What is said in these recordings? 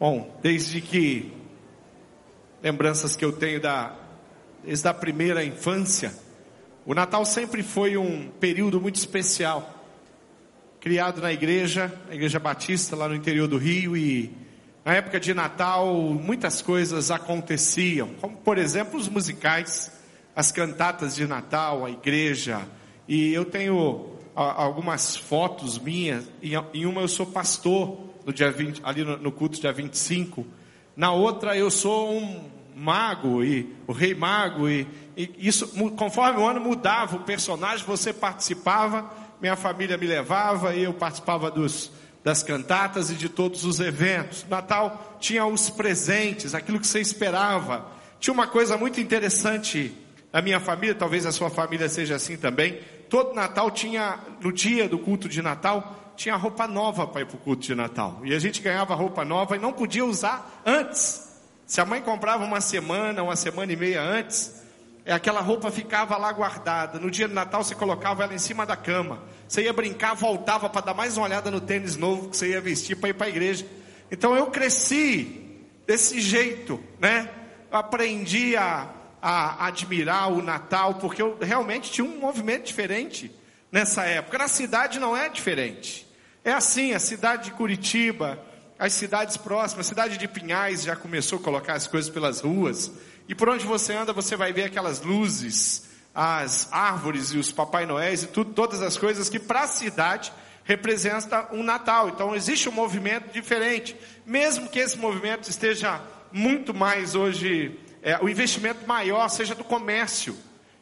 Bom, desde que lembranças que eu tenho da desde a primeira infância, o Natal sempre foi um período muito especial. Criado na igreja, a igreja batista lá no interior do Rio e na época de Natal muitas coisas aconteciam, como por exemplo os musicais, as cantatas de Natal, a igreja. E eu tenho algumas fotos minhas, em uma eu sou pastor no dia 20, ali no, no culto dia 25. Na outra eu sou um mago e o rei mago e, e isso conforme o ano mudava o personagem, você participava, minha família me levava e eu participava dos das cantatas e de todos os eventos. Natal tinha os presentes, aquilo que você esperava. Tinha uma coisa muito interessante na minha família, talvez a sua família seja assim também. Todo Natal tinha, no dia do culto de Natal, tinha roupa nova para ir para o culto de Natal. E a gente ganhava roupa nova e não podia usar antes. Se a mãe comprava uma semana, uma semana e meia antes, é, aquela roupa ficava lá guardada. No dia de Natal você colocava ela em cima da cama. Você ia brincar, voltava para dar mais uma olhada no tênis novo que você ia vestir para ir para a igreja. Então eu cresci desse jeito, né? Eu aprendi a, a admirar o Natal, porque eu realmente tinha um movimento diferente nessa época. Na cidade não é diferente. É assim, a cidade de Curitiba, as cidades próximas, a cidade de Pinhais já começou a colocar as coisas pelas ruas. E por onde você anda, você vai ver aquelas luzes, as árvores e os Papai Noéis e tudo, todas as coisas que para a cidade representa um Natal. Então existe um movimento diferente. Mesmo que esse movimento esteja muito mais hoje, é, o investimento maior seja do comércio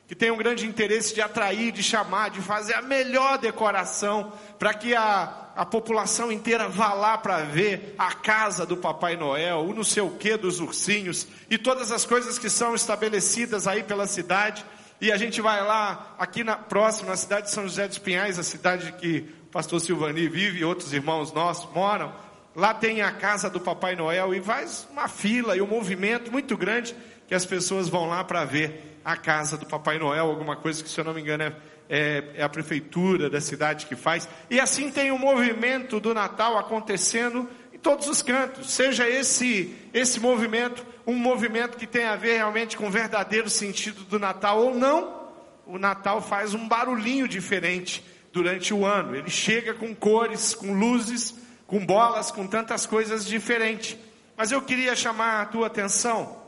que tem um grande interesse de atrair, de chamar, de fazer a melhor decoração, para que a, a população inteira vá lá para ver a casa do Papai Noel, o não sei o que dos ursinhos, e todas as coisas que são estabelecidas aí pela cidade. E a gente vai lá, aqui na próxima, na cidade de São José dos Pinhais, a cidade que o pastor Silvani vive e outros irmãos nossos moram. Lá tem a casa do Papai Noel e faz uma fila e um movimento muito grande que as pessoas vão lá para ver a casa do Papai Noel, alguma coisa que, se eu não me engano, é, é, é a prefeitura da cidade que faz. E assim tem o movimento do Natal acontecendo em todos os cantos. Seja esse, esse movimento um movimento que tem a ver realmente com o verdadeiro sentido do Natal ou não, o Natal faz um barulhinho diferente durante o ano. Ele chega com cores, com luzes, com bolas, com tantas coisas diferentes. Mas eu queria chamar a tua atenção.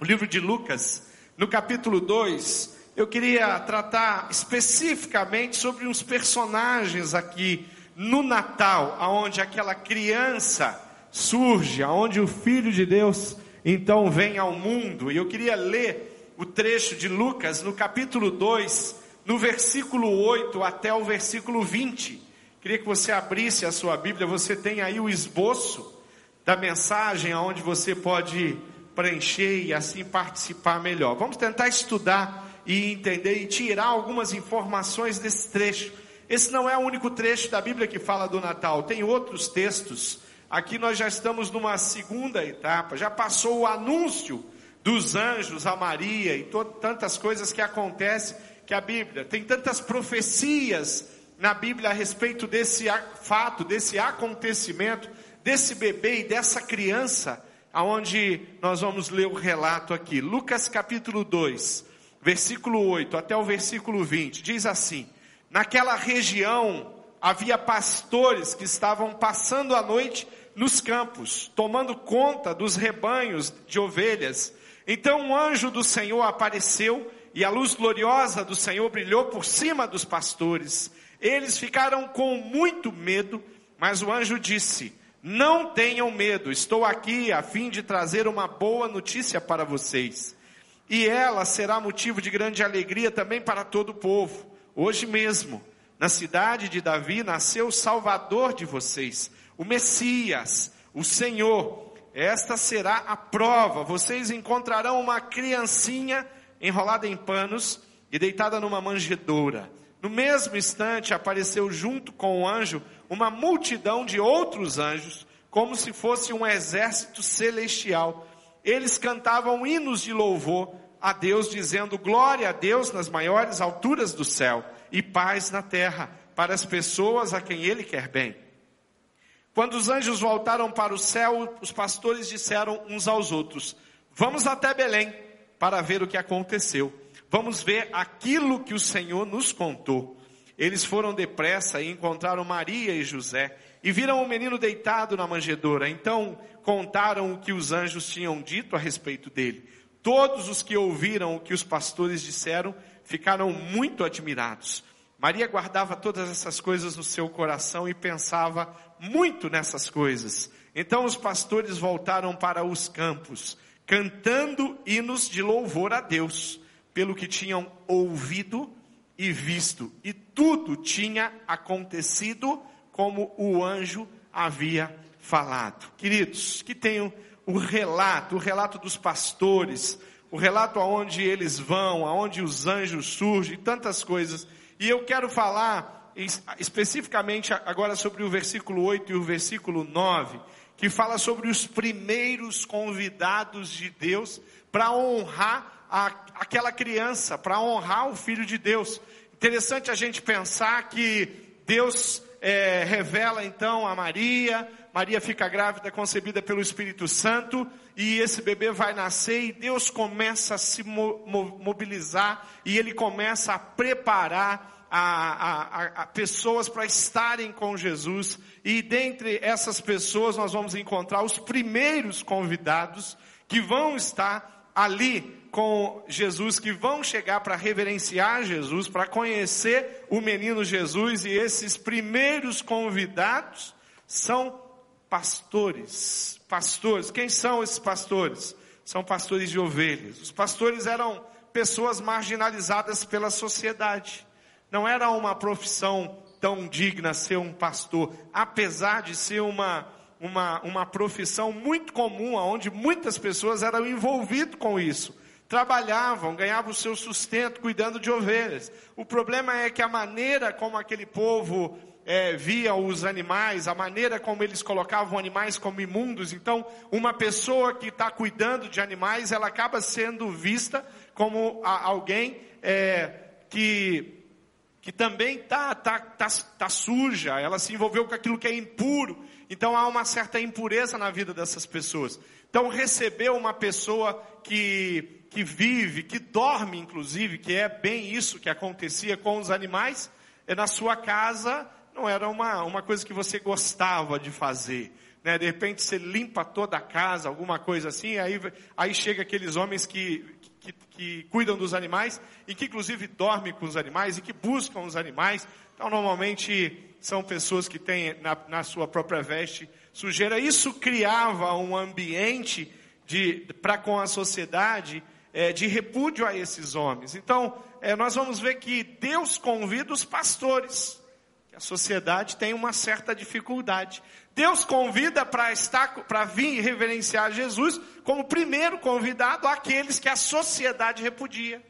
O livro de Lucas, no capítulo 2, eu queria tratar especificamente sobre uns personagens aqui no Natal, aonde aquela criança surge, aonde o filho de Deus então vem ao mundo. E eu queria ler o trecho de Lucas no capítulo 2, no versículo 8 até o versículo 20. Queria que você abrisse a sua Bíblia, você tem aí o esboço da mensagem aonde você pode preencher e assim participar melhor. Vamos tentar estudar e entender e tirar algumas informações desse trecho. Esse não é o único trecho da Bíblia que fala do Natal, tem outros textos. Aqui nós já estamos numa segunda etapa, já passou o anúncio dos anjos a Maria e tantas coisas que acontecem que a Bíblia tem tantas profecias na Bíblia a respeito desse fato, desse acontecimento, desse bebê e dessa criança aonde nós vamos ler o relato aqui. Lucas capítulo 2, versículo 8 até o versículo 20, diz assim: Naquela região havia pastores que estavam passando a noite nos campos, tomando conta dos rebanhos de ovelhas. Então um anjo do Senhor apareceu e a luz gloriosa do Senhor brilhou por cima dos pastores. Eles ficaram com muito medo, mas o anjo disse: não tenham medo, estou aqui a fim de trazer uma boa notícia para vocês. E ela será motivo de grande alegria também para todo o povo. Hoje mesmo, na cidade de Davi, nasceu o Salvador de vocês, o Messias, o Senhor. Esta será a prova. Vocês encontrarão uma criancinha enrolada em panos e deitada numa manjedoura. No mesmo instante apareceu junto com o anjo uma multidão de outros anjos, como se fosse um exército celestial. Eles cantavam hinos de louvor a Deus, dizendo glória a Deus nas maiores alturas do céu e paz na terra para as pessoas a quem Ele quer bem. Quando os anjos voltaram para o céu, os pastores disseram uns aos outros: Vamos até Belém para ver o que aconteceu. Vamos ver aquilo que o Senhor nos contou. Eles foram depressa e encontraram Maria e José e viram o menino deitado na manjedoura. Então contaram o que os anjos tinham dito a respeito dele. Todos os que ouviram o que os pastores disseram ficaram muito admirados. Maria guardava todas essas coisas no seu coração e pensava muito nessas coisas. Então os pastores voltaram para os campos, cantando hinos de louvor a Deus, pelo que tinham ouvido e visto. E tudo tinha acontecido como o anjo havia falado. Queridos, que tenham o relato, o relato dos pastores, o relato aonde eles vão, aonde os anjos surgem, tantas coisas. E eu quero falar especificamente agora sobre o versículo 8 e o versículo 9, que fala sobre os primeiros convidados de Deus para honrar a, aquela criança, para honrar o Filho de Deus. Interessante a gente pensar que Deus é, revela então a Maria, Maria fica grávida, concebida pelo Espírito Santo, e esse bebê vai nascer e Deus começa a se mobilizar e ele começa a preparar a, a, a pessoas para estarem com Jesus. E dentre essas pessoas nós vamos encontrar os primeiros convidados que vão estar ali com Jesus, que vão chegar para reverenciar Jesus, para conhecer o menino Jesus, e esses primeiros convidados são pastores. Pastores, quem são esses pastores? São pastores de ovelhas. Os pastores eram pessoas marginalizadas pela sociedade. Não era uma profissão tão digna ser um pastor, apesar de ser uma, uma, uma profissão muito comum, onde muitas pessoas eram envolvidas com isso trabalhavam, ganhavam o seu sustento cuidando de ovelhas. O problema é que a maneira como aquele povo é, via os animais, a maneira como eles colocavam animais como imundos, então uma pessoa que está cuidando de animais, ela acaba sendo vista como a, alguém é, que que também está tá, tá, tá suja, ela se envolveu com aquilo que é impuro, então há uma certa impureza na vida dessas pessoas. Então receber uma pessoa que que vive, que dorme inclusive, que é bem isso que acontecia com os animais, é na sua casa não era uma, uma coisa que você gostava de fazer. Né? De repente você limpa toda a casa, alguma coisa assim, aí, aí chega aqueles homens que, que, que cuidam dos animais e que inclusive dormem com os animais e que buscam os animais. Então normalmente são pessoas que têm na, na sua própria veste sujeira. Isso criava um ambiente para com a sociedade é, de repúdio a esses homens. Então, é, nós vamos ver que Deus convida os pastores. A sociedade tem uma certa dificuldade. Deus convida para estar, para vir reverenciar Jesus como primeiro convidado aqueles que a sociedade repudia.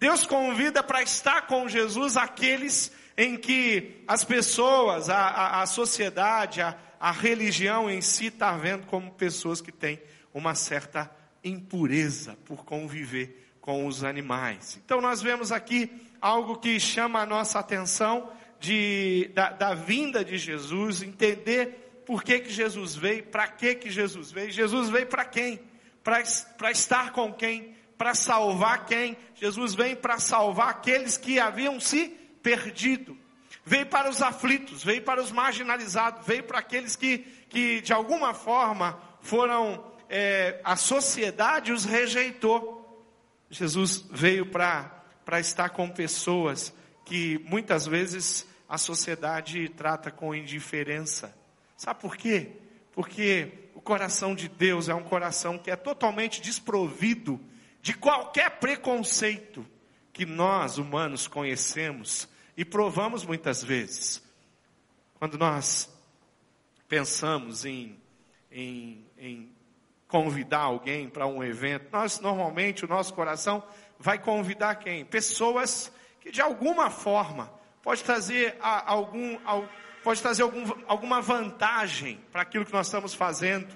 Deus convida para estar com Jesus aqueles em que as pessoas, a, a, a sociedade, a, a religião em si está vendo como pessoas que têm uma certa impureza por conviver com os animais. Então nós vemos aqui algo que chama a nossa atenção de, da, da vinda de Jesus, entender por que, que Jesus veio, para que, que Jesus veio. Jesus veio para quem? Para estar com quem? Para salvar quem? Jesus vem para salvar aqueles que haviam se perdido. Veio para os aflitos, veio para os marginalizados, veio para aqueles que, que de alguma forma foram é, a sociedade os rejeitou. Jesus veio para estar com pessoas que muitas vezes a sociedade trata com indiferença. Sabe por quê? Porque o coração de Deus é um coração que é totalmente desprovido de qualquer preconceito que nós humanos conhecemos e provamos muitas vezes. Quando nós pensamos em, em, em convidar alguém para um evento, nós normalmente o nosso coração vai convidar quem? Pessoas que de alguma forma pode trazer algum, pode trazer algum, alguma vantagem para aquilo que nós estamos fazendo.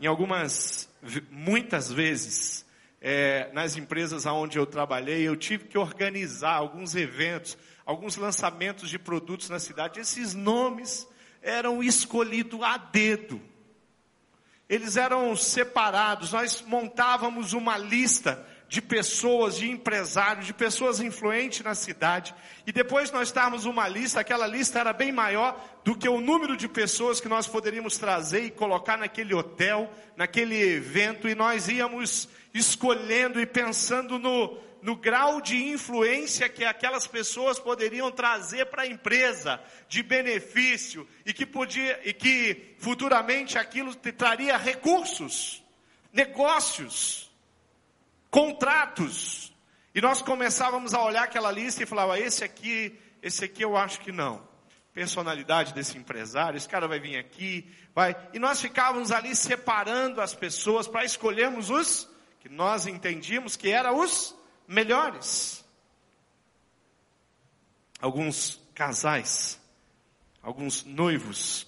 Em algumas, muitas vezes, é, nas empresas onde eu trabalhei, eu tive que organizar alguns eventos, alguns lançamentos de produtos na cidade. Esses nomes eram escolhidos a dedo. Eles eram separados, nós montávamos uma lista de pessoas, de empresários, de pessoas influentes na cidade. E depois nós darmos uma lista, aquela lista era bem maior do que o número de pessoas que nós poderíamos trazer e colocar naquele hotel, naquele evento, e nós íamos escolhendo e pensando no, no grau de influência que aquelas pessoas poderiam trazer para a empresa, de benefício, e que podia, e que futuramente aquilo traria recursos, negócios contratos. E nós começávamos a olhar aquela lista e falava, esse aqui, esse aqui eu acho que não. Personalidade desse empresário, esse cara vai vir aqui, vai. E nós ficávamos ali separando as pessoas para escolhermos os que nós entendíamos que eram os melhores. Alguns casais, alguns noivos,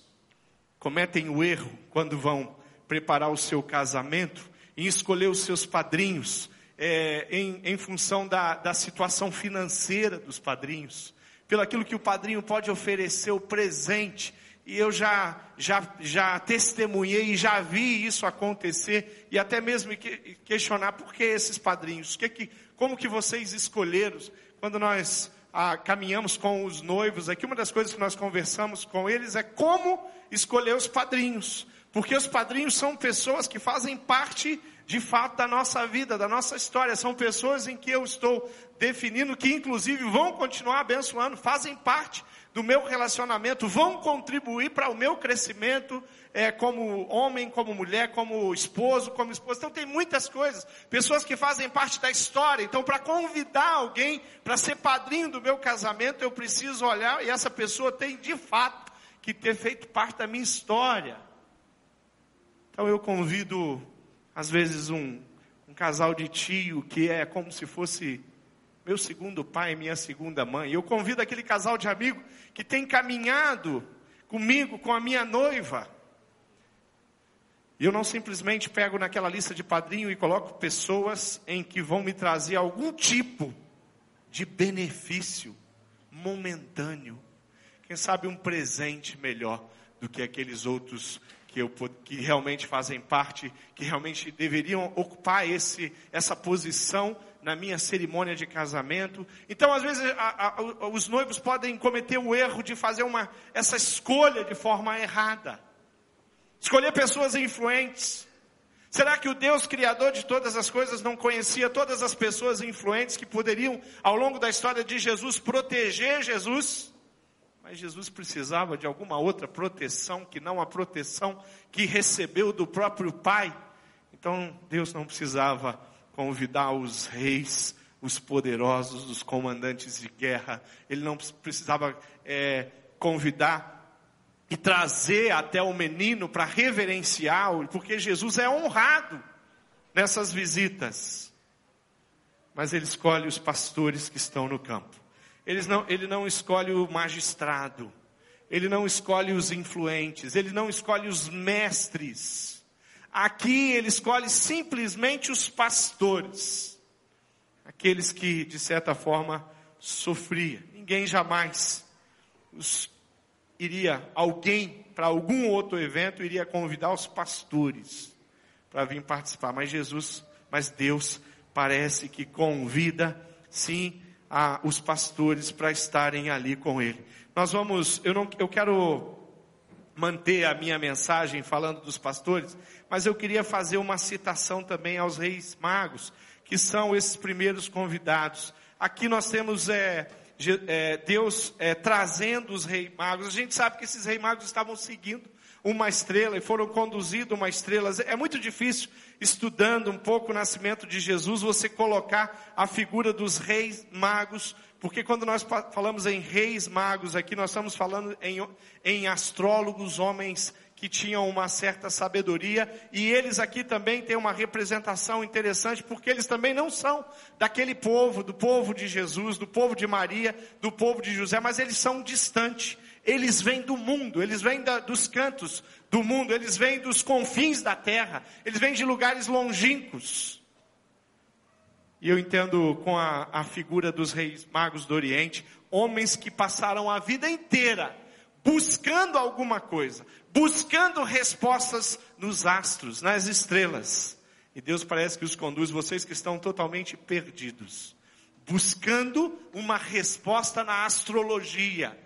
cometem o erro quando vão preparar o seu casamento em escolher os seus padrinhos, é, em, em função da, da situação financeira dos padrinhos, pelo aquilo que o padrinho pode oferecer, o presente. E eu já, já, já testemunhei e já vi isso acontecer, e até mesmo que, questionar por que esses padrinhos, que, que, como que vocês escolheram, quando nós ah, caminhamos com os noivos, aqui uma das coisas que nós conversamos com eles é como escolher os padrinhos, porque os padrinhos são pessoas que fazem parte de fato da nossa vida, da nossa história. São pessoas em que eu estou definindo que inclusive vão continuar abençoando, fazem parte do meu relacionamento, vão contribuir para o meu crescimento é, como homem, como mulher, como esposo, como esposa. Então tem muitas coisas, pessoas que fazem parte da história. Então para convidar alguém para ser padrinho do meu casamento, eu preciso olhar e essa pessoa tem de fato que ter feito parte da minha história. Então eu convido às vezes um, um casal de tio que é como se fosse meu segundo pai, minha segunda mãe. Eu convido aquele casal de amigo que tem caminhado comigo, com a minha noiva. E eu não simplesmente pego naquela lista de padrinho e coloco pessoas em que vão me trazer algum tipo de benefício momentâneo. Quem sabe um presente melhor do que aqueles outros que, eu, que realmente fazem parte, que realmente deveriam ocupar esse, essa posição na minha cerimônia de casamento. Então, às vezes, a, a, os noivos podem cometer o erro de fazer uma, essa escolha de forma errada. Escolher pessoas influentes. Será que o Deus Criador de todas as coisas não conhecia todas as pessoas influentes que poderiam, ao longo da história de Jesus, proteger Jesus? Mas Jesus precisava de alguma outra proteção que não a proteção que recebeu do próprio Pai. Então Deus não precisava convidar os reis, os poderosos, os comandantes de guerra. Ele não precisava é, convidar e trazer até o menino para reverenciá-lo, porque Jesus é honrado nessas visitas. Mas ele escolhe os pastores que estão no campo. Não, ele não escolhe o magistrado, ele não escolhe os influentes, ele não escolhe os mestres. Aqui ele escolhe simplesmente os pastores, aqueles que de certa forma sofria. Ninguém jamais os, iria, alguém para algum outro evento iria convidar os pastores para vir participar, mas Jesus, mas Deus parece que convida sim a, os pastores para estarem ali com ele. Nós vamos, eu não, eu quero manter a minha mensagem falando dos pastores, mas eu queria fazer uma citação também aos reis magos, que são esses primeiros convidados. Aqui nós temos é, Deus é, trazendo os reis magos. A gente sabe que esses reis magos estavam seguindo uma estrela e foram conduzidos uma estrela. É muito difícil, estudando um pouco o nascimento de Jesus, você colocar a figura dos reis magos, porque quando nós falamos em reis magos aqui, nós estamos falando em, em astrólogos, homens que tinham uma certa sabedoria, e eles aqui também têm uma representação interessante, porque eles também não são daquele povo, do povo de Jesus, do povo de Maria, do povo de José, mas eles são distantes eles vêm do mundo, eles vêm da, dos cantos do mundo, eles vêm dos confins da terra, eles vêm de lugares longínquos. E eu entendo com a, a figura dos reis magos do Oriente, homens que passaram a vida inteira buscando alguma coisa, buscando respostas nos astros, nas estrelas. E Deus parece que os conduz, vocês que estão totalmente perdidos, buscando uma resposta na astrologia.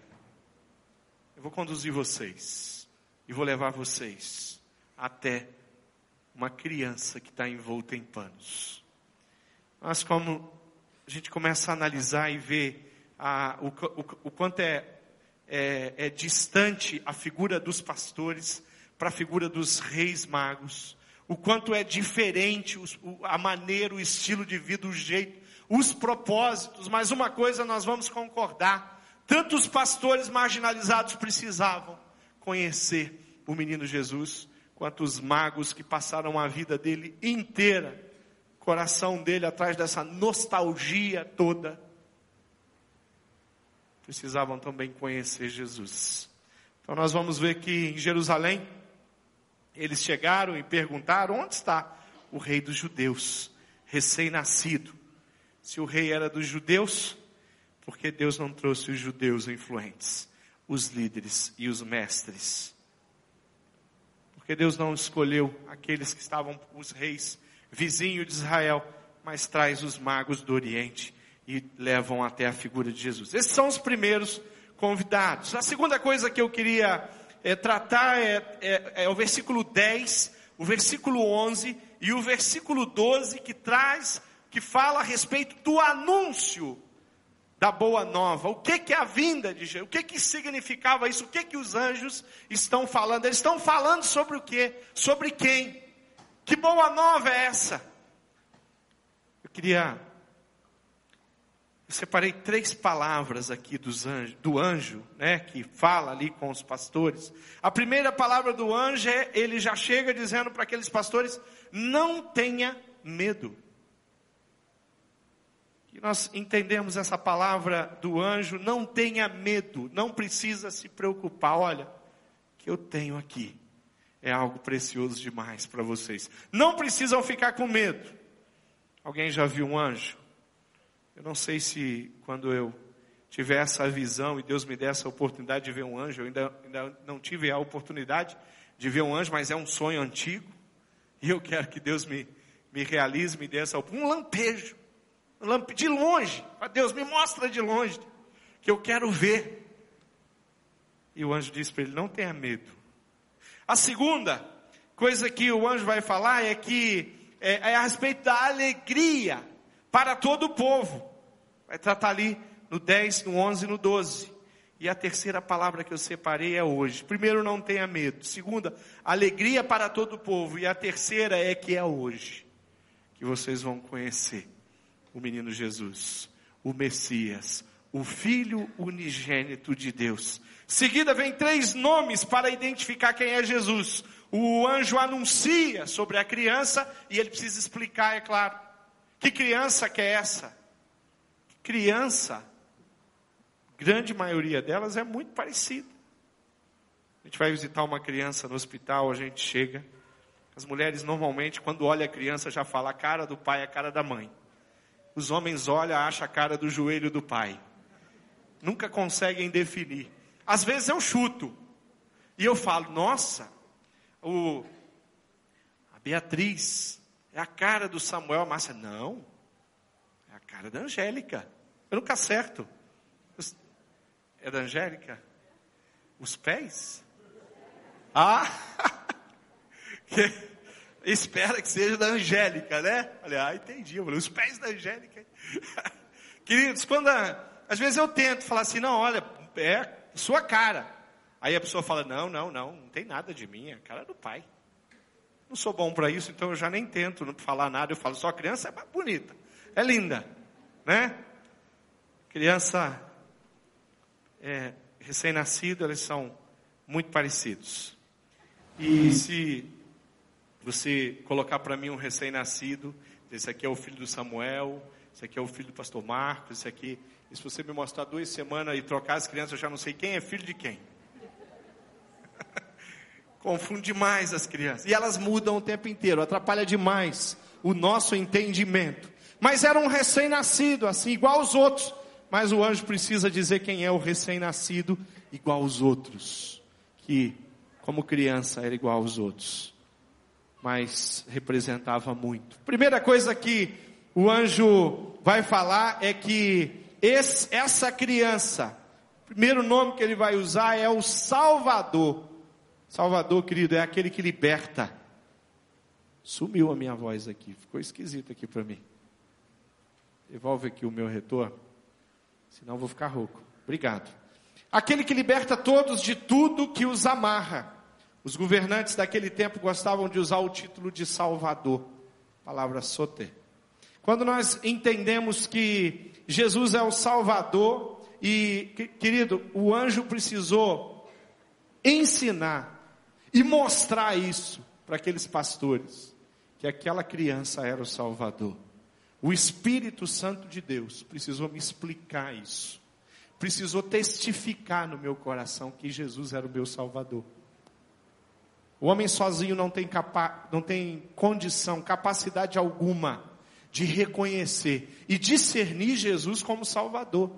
Eu vou conduzir vocês e vou levar vocês até uma criança que está envolta em panos. Mas como a gente começa a analisar e ver o, o, o, quanto é, é, é distante a figura dos pastores para a figura dos reis magos, o quanto é diferente a maneira, o estilo de vida, o jeito, os propósitos, mas uma coisa nós vamos concordar: tantos pastores marginalizados precisavam conhecer o menino Jesus, quanto os magos que passaram a vida dele inteira, coração dele atrás dessa nostalgia toda, precisavam também conhecer Jesus. Então nós vamos ver que em Jerusalém, eles chegaram e perguntaram: onde está o rei dos judeus, recém-nascido? Se o rei era dos judeus, por que Deus não trouxe os judeus influentes, os líderes e os mestres? Porque Deus não escolheu aqueles que estavam os reis vizinhos de Israel, mas traz os magos do Oriente e levam até a figura de Jesus. Esses são os primeiros convidados. A segunda coisa que eu queria é, tratar é, é, é o versículo 10, o versículo 11 e o versículo 12 que traz, que fala a respeito do anúncio da boa nova. O que que é a vinda de Jesus? O que que significava isso? O que que os anjos estão falando? Eles estão falando sobre o quê? Sobre quem? Que boa nova é essa? Eu queria eu separei três palavras aqui anjo, do anjo, né, que fala ali com os pastores. A primeira palavra do anjo é, ele já chega dizendo para aqueles pastores, não tenha medo que nós entendemos essa palavra do anjo, não tenha medo, não precisa se preocupar. Olha, que eu tenho aqui é algo precioso demais para vocês. Não precisam ficar com medo. Alguém já viu um anjo? Eu não sei se quando eu tiver essa visão e Deus me der essa oportunidade de ver um anjo, eu ainda, ainda não tive a oportunidade de ver um anjo, mas é um sonho antigo. E eu quero que Deus me, me realize, me dê essa oportunidade. Um lampejo de longe, Deus me mostra de longe, que eu quero ver. E o anjo disse para ele: não tenha medo. A segunda coisa que o anjo vai falar é que é, é a respeito da alegria para todo o povo. Vai tratar ali no 10, no 11 e no 12. E a terceira palavra que eu separei é hoje. Primeiro, não tenha medo. Segunda, alegria para todo o povo. E a terceira é que é hoje que vocês vão conhecer o menino Jesus, o Messias, o Filho unigênito de Deus. Seguida vem três nomes para identificar quem é Jesus. O anjo anuncia sobre a criança e ele precisa explicar, é claro. Que criança que é essa? Criança, grande maioria delas é muito parecida. A gente vai visitar uma criança no hospital, a gente chega. As mulheres normalmente, quando olha a criança, já fala a cara do pai, a cara da mãe. Os homens olham, acham a cara do joelho do pai. Nunca conseguem definir. Às vezes eu chuto. E eu falo, nossa, o, a Beatriz é a cara do Samuel. A Márcia, não. É cara da Angélica. Eu nunca acerto. É da Angélica? Os pés? Ah! espera que seja da Angélica, né? Falei, ah, entendi. Eu falei, os pés da Angélica. Queridos, quando a, às vezes eu tento falar assim, não, olha, é sua cara. Aí a pessoa fala, não, não, não, não tem nada de mim, é cara do pai. Não sou bom para isso, então eu já nem tento não falar nada. Eu falo, só criança é bonita, é linda, né? Criança é, recém-nascido, eles são muito parecidos. E se você colocar para mim um recém-nascido, esse aqui é o filho do Samuel, esse aqui é o filho do pastor Marcos, esse aqui. E se você me mostrar duas semanas e trocar as crianças, eu já não sei quem é filho de quem. Confunde demais as crianças. E elas mudam o tempo inteiro, atrapalha demais o nosso entendimento. Mas era um recém-nascido, assim, igual os outros. mas o anjo precisa dizer quem é o recém-nascido, igual aos outros, que como criança era igual aos outros, mas representava muito. Primeira coisa que o anjo vai falar é que esse, essa criança, o primeiro nome que ele vai usar é o Salvador. Salvador, querido, é aquele que liberta. Sumiu a minha voz aqui, ficou esquisito aqui para mim. Devolve aqui o meu retorno, senão vou ficar rouco. Obrigado. Aquele que liberta todos de tudo que os amarra. Os governantes daquele tempo gostavam de usar o título de Salvador, palavra soter. Quando nós entendemos que Jesus é o Salvador, e, querido, o anjo precisou ensinar e mostrar isso para aqueles pastores, que aquela criança era o Salvador. O Espírito Santo de Deus precisou me explicar isso, precisou testificar no meu coração que Jesus era o meu Salvador. O homem sozinho não tem, capa, não tem condição, capacidade alguma de reconhecer e discernir Jesus como Salvador,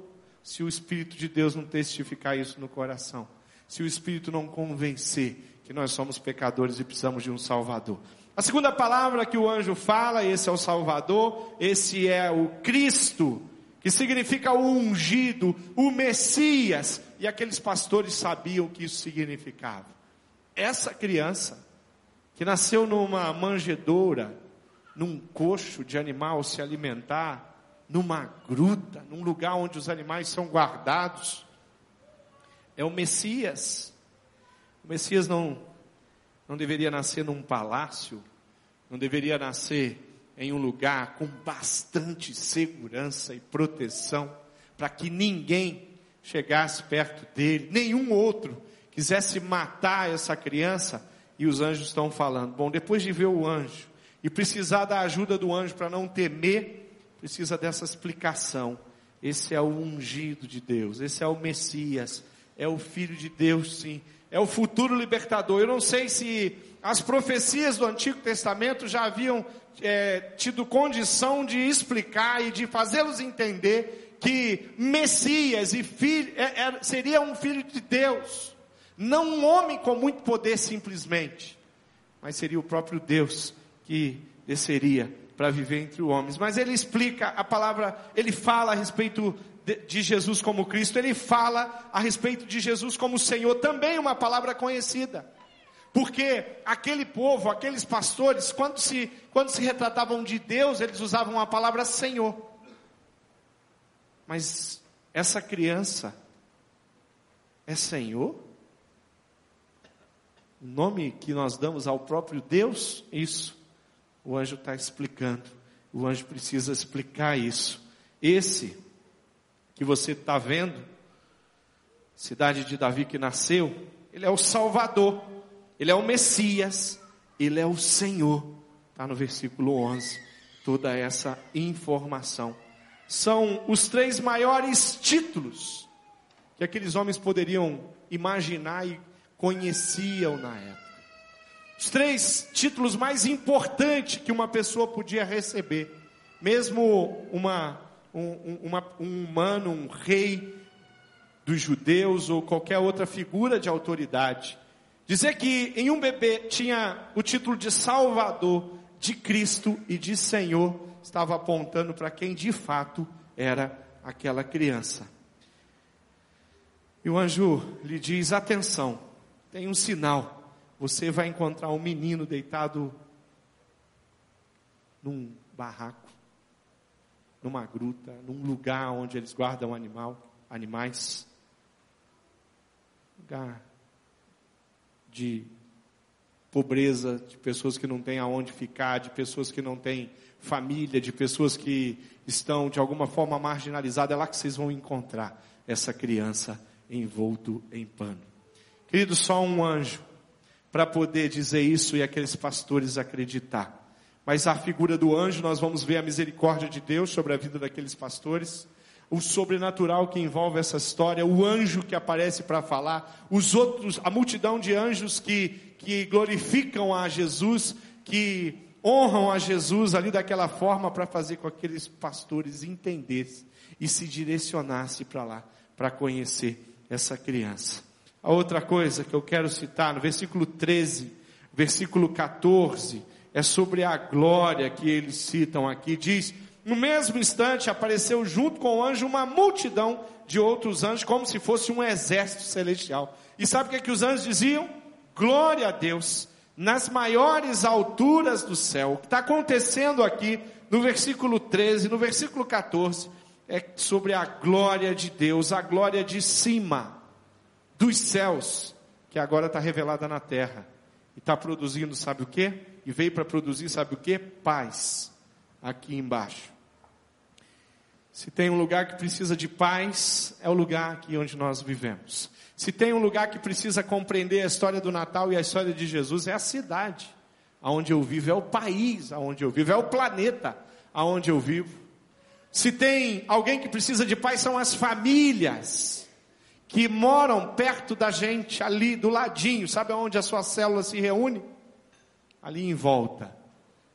se o Espírito de Deus não testificar isso no coração, se o Espírito não convencer que nós somos pecadores e precisamos de um Salvador. A segunda palavra que o anjo fala, esse é o Salvador, esse é o Cristo, que significa o ungido, o Messias, e aqueles pastores sabiam o que isso significava. Essa criança, que nasceu numa manjedoura, num coxo de animal se alimentar, numa gruta, num lugar onde os animais são guardados, é o Messias, o Messias não, não deveria nascer num palácio, não deveria nascer em um lugar com bastante segurança e proteção, para que ninguém chegasse perto dele, nenhum outro quisesse matar essa criança, e os anjos estão falando. Bom, depois de ver o anjo e precisar da ajuda do anjo para não temer, precisa dessa explicação. Esse é o ungido de Deus, esse é o Messias, é o Filho de Deus, sim é o futuro libertador. Eu não sei se as profecias do Antigo Testamento já haviam é, tido condição de explicar e de fazê-los entender que Messias e filho, é, é, seria um filho de Deus, não um homem com muito poder simplesmente, mas seria o próprio Deus que desceria para viver entre os homens. Mas ele explica a palavra, ele fala a respeito de Jesus como Cristo, ele fala a respeito de Jesus como Senhor, também uma palavra conhecida. Porque aquele povo, aqueles pastores, quando se, quando se retratavam de Deus, eles usavam a palavra Senhor. Mas essa criança é Senhor? O nome que nós damos ao próprio Deus? Isso. O anjo está explicando. O anjo precisa explicar isso. Esse que você está vendo, cidade de Davi que nasceu, ele é o Salvador, ele é o Messias, ele é o Senhor. Está no versículo 11, toda essa informação. São os três maiores títulos que aqueles homens poderiam imaginar e conheciam na época. Os três títulos mais importantes que uma pessoa podia receber, mesmo uma um, uma, um humano, um rei dos judeus ou qualquer outra figura de autoridade. Dizer que em um bebê tinha o título de Salvador, de Cristo e de Senhor, estava apontando para quem de fato era aquela criança. E o anjo lhe diz: atenção, tem um sinal. Você vai encontrar um menino deitado num barraco numa gruta, num lugar onde eles guardam animal, animais. Lugar de pobreza, de pessoas que não têm aonde ficar, de pessoas que não têm família, de pessoas que estão de alguma forma marginalizadas. É lá que vocês vão encontrar essa criança envolto em pano. Querido, só um anjo para poder dizer isso e aqueles pastores acreditar. Mas a figura do anjo, nós vamos ver a misericórdia de Deus sobre a vida daqueles pastores, o sobrenatural que envolve essa história, o anjo que aparece para falar, os outros, a multidão de anjos que, que glorificam a Jesus, que honram a Jesus ali daquela forma para fazer com que aqueles pastores entendessem e se direcionasse para lá, para conhecer essa criança. A outra coisa que eu quero citar no versículo 13, versículo 14, é sobre a glória que eles citam aqui. Diz: No mesmo instante apareceu junto com o anjo uma multidão de outros anjos, como se fosse um exército celestial. E sabe o que, é que os anjos diziam? Glória a Deus nas maiores alturas do céu. O que está acontecendo aqui no versículo 13, no versículo 14, é sobre a glória de Deus, a glória de cima dos céus, que agora está revelada na terra. E está produzindo, sabe o que? E veio para produzir, sabe o que? Paz, aqui embaixo. Se tem um lugar que precisa de paz, é o lugar aqui onde nós vivemos. Se tem um lugar que precisa compreender a história do Natal e a história de Jesus, é a cidade aonde eu vivo, é o país aonde eu vivo, é o planeta aonde eu vivo. Se tem alguém que precisa de paz, são as famílias que moram perto da gente, ali do ladinho, sabe aonde a sua célula se reúne? Ali em volta.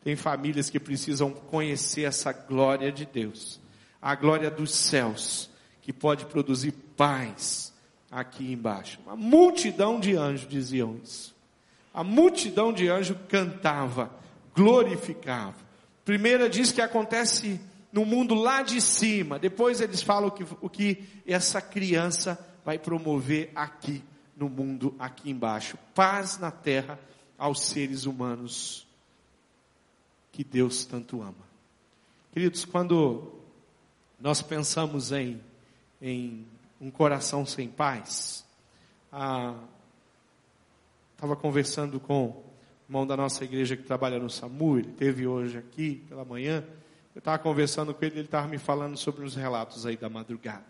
Tem famílias que precisam conhecer essa glória de Deus, a glória dos céus, que pode produzir paz aqui embaixo. Uma multidão de anjos diziam isso. A multidão de anjos cantava, glorificava. Primeira diz que acontece no mundo lá de cima. Depois eles falam que, o que essa criança vai promover aqui no mundo, aqui embaixo. Paz na terra aos seres humanos que Deus tanto ama. Queridos, quando nós pensamos em, em um coração sem paz. Estava conversando com o irmão da nossa igreja que trabalha no SAMU, ele teve hoje aqui pela manhã. Eu estava conversando com ele, ele estava me falando sobre uns relatos aí da madrugada.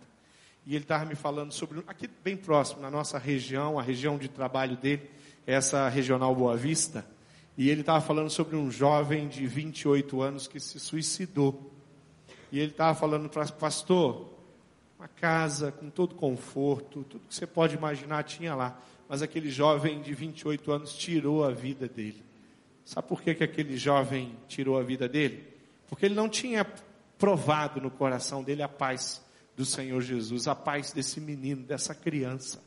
E ele estava me falando sobre, aqui bem próximo, na nossa região, a região de trabalho dele, essa regional Boa Vista. E ele estava falando sobre um jovem de 28 anos que se suicidou. E ele estava falando para pastor, uma casa com todo conforto, tudo que você pode imaginar tinha lá. Mas aquele jovem de 28 anos tirou a vida dele. Sabe por que, que aquele jovem tirou a vida dele? Porque ele não tinha provado no coração dele a paz do Senhor Jesus, a paz desse menino, dessa criança,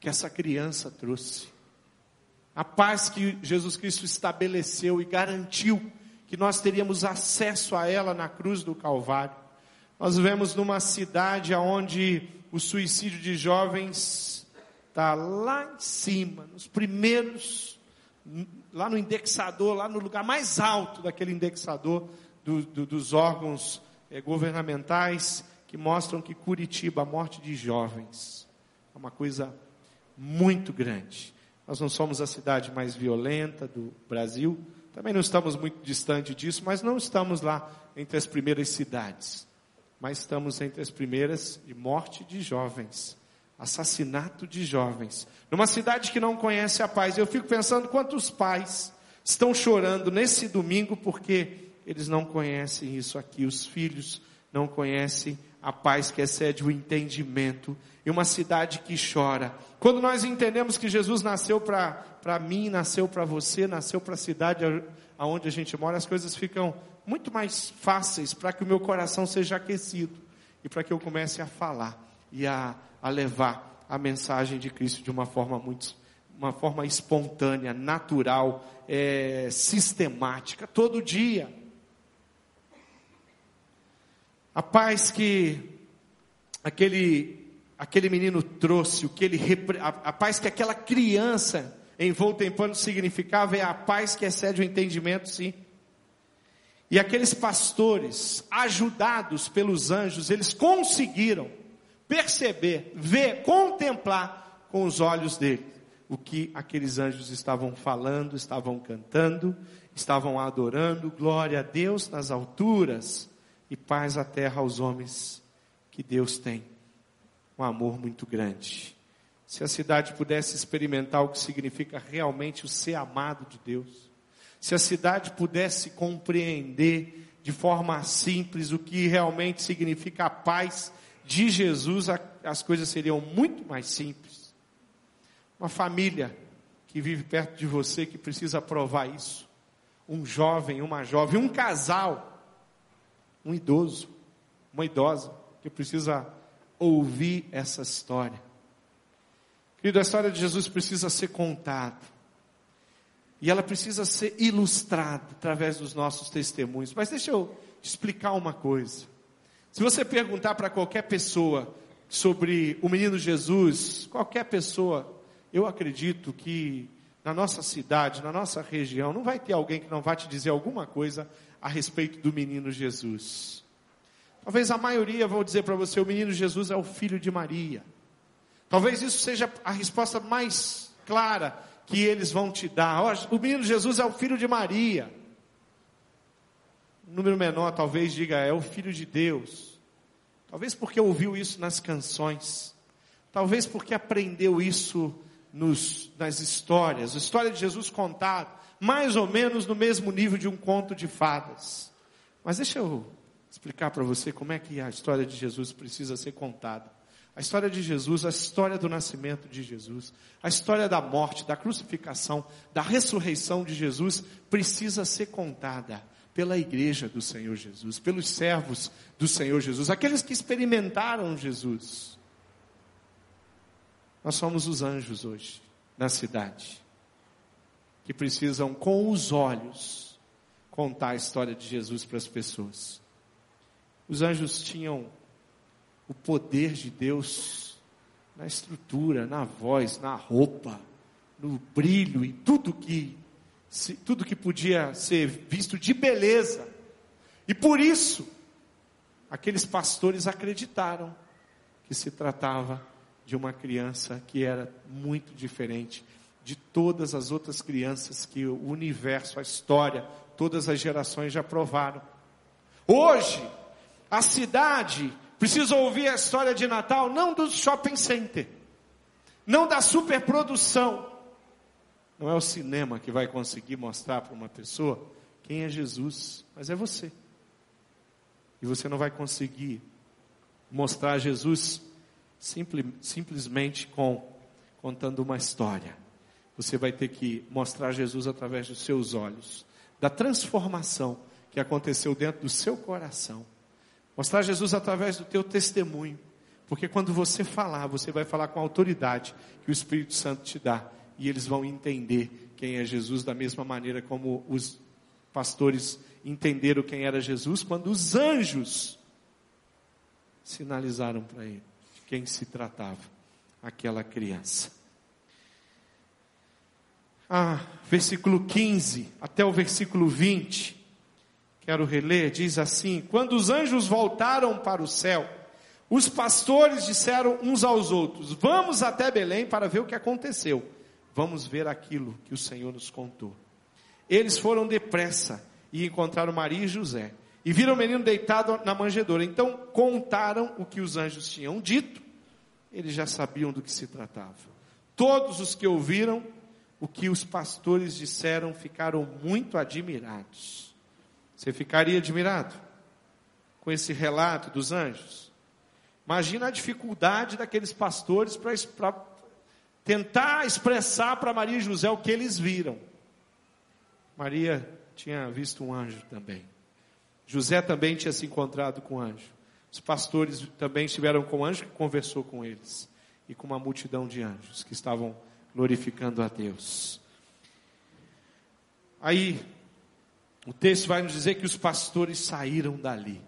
que essa criança trouxe. A paz que Jesus Cristo estabeleceu e garantiu que nós teríamos acesso a ela na cruz do Calvário. Nós vivemos numa cidade onde o suicídio de jovens está lá em cima, nos primeiros, lá no indexador, lá no lugar mais alto daquele indexador do, do, dos órgãos é, governamentais que mostram que Curitiba, a morte de jovens, é uma coisa muito grande. Nós não somos a cidade mais violenta do Brasil, também não estamos muito distante disso, mas não estamos lá entre as primeiras cidades mas estamos entre as primeiras de morte de jovens, assassinato de jovens, numa cidade que não conhece a paz. Eu fico pensando quantos pais estão chorando nesse domingo porque eles não conhecem isso aqui, os filhos não conhecem a paz que excede o entendimento, e uma cidade que chora. Quando nós entendemos que Jesus nasceu para mim, nasceu para você, nasceu para a cidade aonde a gente mora, as coisas ficam muito mais fáceis para que o meu coração seja aquecido e para que eu comece a falar e a, a levar a mensagem de Cristo de uma forma muito, uma forma espontânea, natural, é, sistemática, todo dia. A paz que aquele, aquele menino trouxe, o que ele, a, a paz que aquela criança envolta em pano significava é a paz que excede o entendimento, sim. E aqueles pastores, ajudados pelos anjos, eles conseguiram perceber, ver, contemplar com os olhos dele o que aqueles anjos estavam falando, estavam cantando, estavam adorando, glória a Deus nas alturas e paz à terra aos homens que Deus tem. Um amor muito grande. Se a cidade pudesse experimentar o que significa realmente o ser amado de Deus, se a cidade pudesse compreender de forma simples o que realmente significa a paz de Jesus, as coisas seriam muito mais simples. Uma família que vive perto de você que precisa provar isso. Um jovem, uma jovem, um casal, um idoso, uma idosa, que precisa ouvir essa história. Querido, a história de Jesus precisa ser contada. E ela precisa ser ilustrada através dos nossos testemunhos. Mas deixa eu te explicar uma coisa. Se você perguntar para qualquer pessoa sobre o menino Jesus, qualquer pessoa, eu acredito que na nossa cidade, na nossa região, não vai ter alguém que não vai te dizer alguma coisa a respeito do menino Jesus. Talvez a maioria vão dizer para você: o menino Jesus é o filho de Maria. Talvez isso seja a resposta mais clara que eles vão te dar. O menino Jesus é o filho de Maria. Um número menor talvez diga é o filho de Deus. Talvez porque ouviu isso nas canções. Talvez porque aprendeu isso nos, nas histórias. A história de Jesus contada, mais ou menos no mesmo nível de um conto de fadas. Mas deixa eu explicar para você como é que a história de Jesus precisa ser contada. A história de Jesus, a história do nascimento de Jesus, a história da morte, da crucificação, da ressurreição de Jesus precisa ser contada pela igreja do Senhor Jesus, pelos servos do Senhor Jesus, aqueles que experimentaram Jesus. Nós somos os anjos hoje na cidade, que precisam com os olhos contar a história de Jesus para as pessoas. Os anjos tinham o poder de Deus na estrutura, na voz, na roupa, no brilho, em tudo que tudo que podia ser visto de beleza. E por isso aqueles pastores acreditaram que se tratava de uma criança que era muito diferente de todas as outras crianças que o universo, a história, todas as gerações já provaram. Hoje, a cidade Precisa ouvir a história de Natal, não do shopping center, não da superprodução. Não é o cinema que vai conseguir mostrar para uma pessoa quem é Jesus, mas é você. E você não vai conseguir mostrar Jesus simple, simplesmente com contando uma história. Você vai ter que mostrar Jesus através dos seus olhos, da transformação que aconteceu dentro do seu coração Mostrar Jesus através do teu testemunho. Porque quando você falar, você vai falar com a autoridade que o Espírito Santo te dá. E eles vão entender quem é Jesus da mesma maneira como os pastores entenderam quem era Jesus quando os anjos sinalizaram para ele de quem se tratava aquela criança. Ah, versículo 15 até o versículo 20 quero reler, diz assim: Quando os anjos voltaram para o céu, os pastores disseram uns aos outros: Vamos até Belém para ver o que aconteceu. Vamos ver aquilo que o Senhor nos contou. Eles foram depressa e encontraram Maria e José. E viram o menino deitado na manjedoura. Então contaram o que os anjos tinham dito. Eles já sabiam do que se tratava. Todos os que ouviram o que os pastores disseram ficaram muito admirados. Você ficaria admirado com esse relato dos anjos? Imagina a dificuldade daqueles pastores para tentar expressar para Maria e José o que eles viram. Maria tinha visto um anjo também. José também tinha se encontrado com um anjo. Os pastores também estiveram com um anjo que conversou com eles. E com uma multidão de anjos que estavam glorificando a Deus. Aí o texto vai nos dizer que os pastores saíram dali,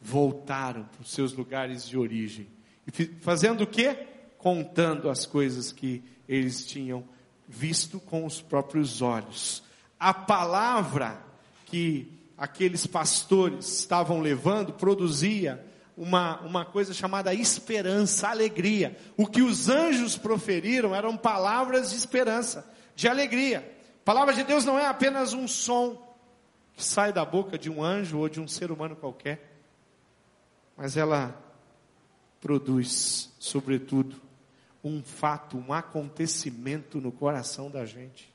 voltaram para os seus lugares de origem. E fazendo o quê? Contando as coisas que eles tinham visto com os próprios olhos. A palavra que aqueles pastores estavam levando produzia uma, uma coisa chamada esperança, alegria. O que os anjos proferiram eram palavras de esperança, de alegria. A palavra de Deus não é apenas um som, sai da boca de um anjo ou de um ser humano qualquer, mas ela produz, sobretudo, um fato, um acontecimento no coração da gente.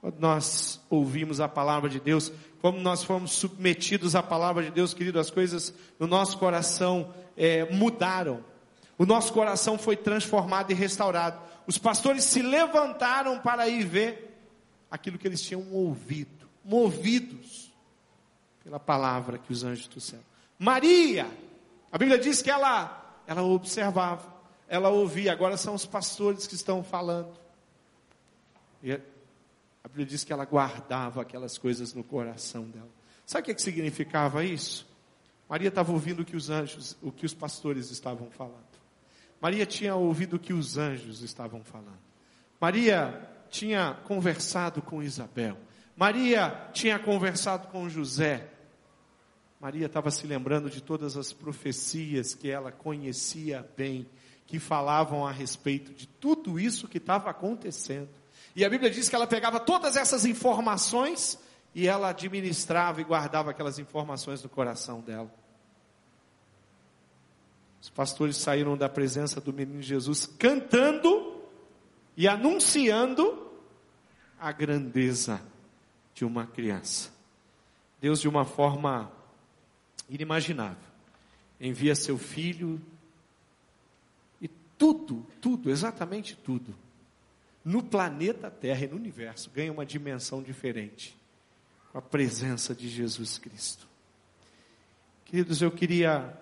Quando nós ouvimos a palavra de Deus, como nós fomos submetidos à palavra de Deus, querido, as coisas no nosso coração é, mudaram. O nosso coração foi transformado e restaurado. Os pastores se levantaram para ir ver aquilo que eles tinham ouvido movidos pela palavra que os anjos trouxeram. Maria, A Bíblia diz que ela, ela observava, ela ouvia. Agora são os pastores que estão falando. E a Bíblia diz que ela guardava aquelas coisas no coração dela. Sabe o que, que significava isso? Maria estava ouvindo o que os anjos, o que os pastores estavam falando. Maria tinha ouvido o que os anjos estavam falando. Maria tinha conversado com Isabel. Maria tinha conversado com José. Maria estava se lembrando de todas as profecias que ela conhecia bem, que falavam a respeito de tudo isso que estava acontecendo. E a Bíblia diz que ela pegava todas essas informações e ela administrava e guardava aquelas informações no coração dela. Os pastores saíram da presença do menino Jesus cantando e anunciando a grandeza de uma criança. Deus, de uma forma inimaginável, envia seu filho e tudo, tudo, exatamente tudo, no planeta Terra e no universo ganha uma dimensão diferente com a presença de Jesus Cristo. Queridos, eu queria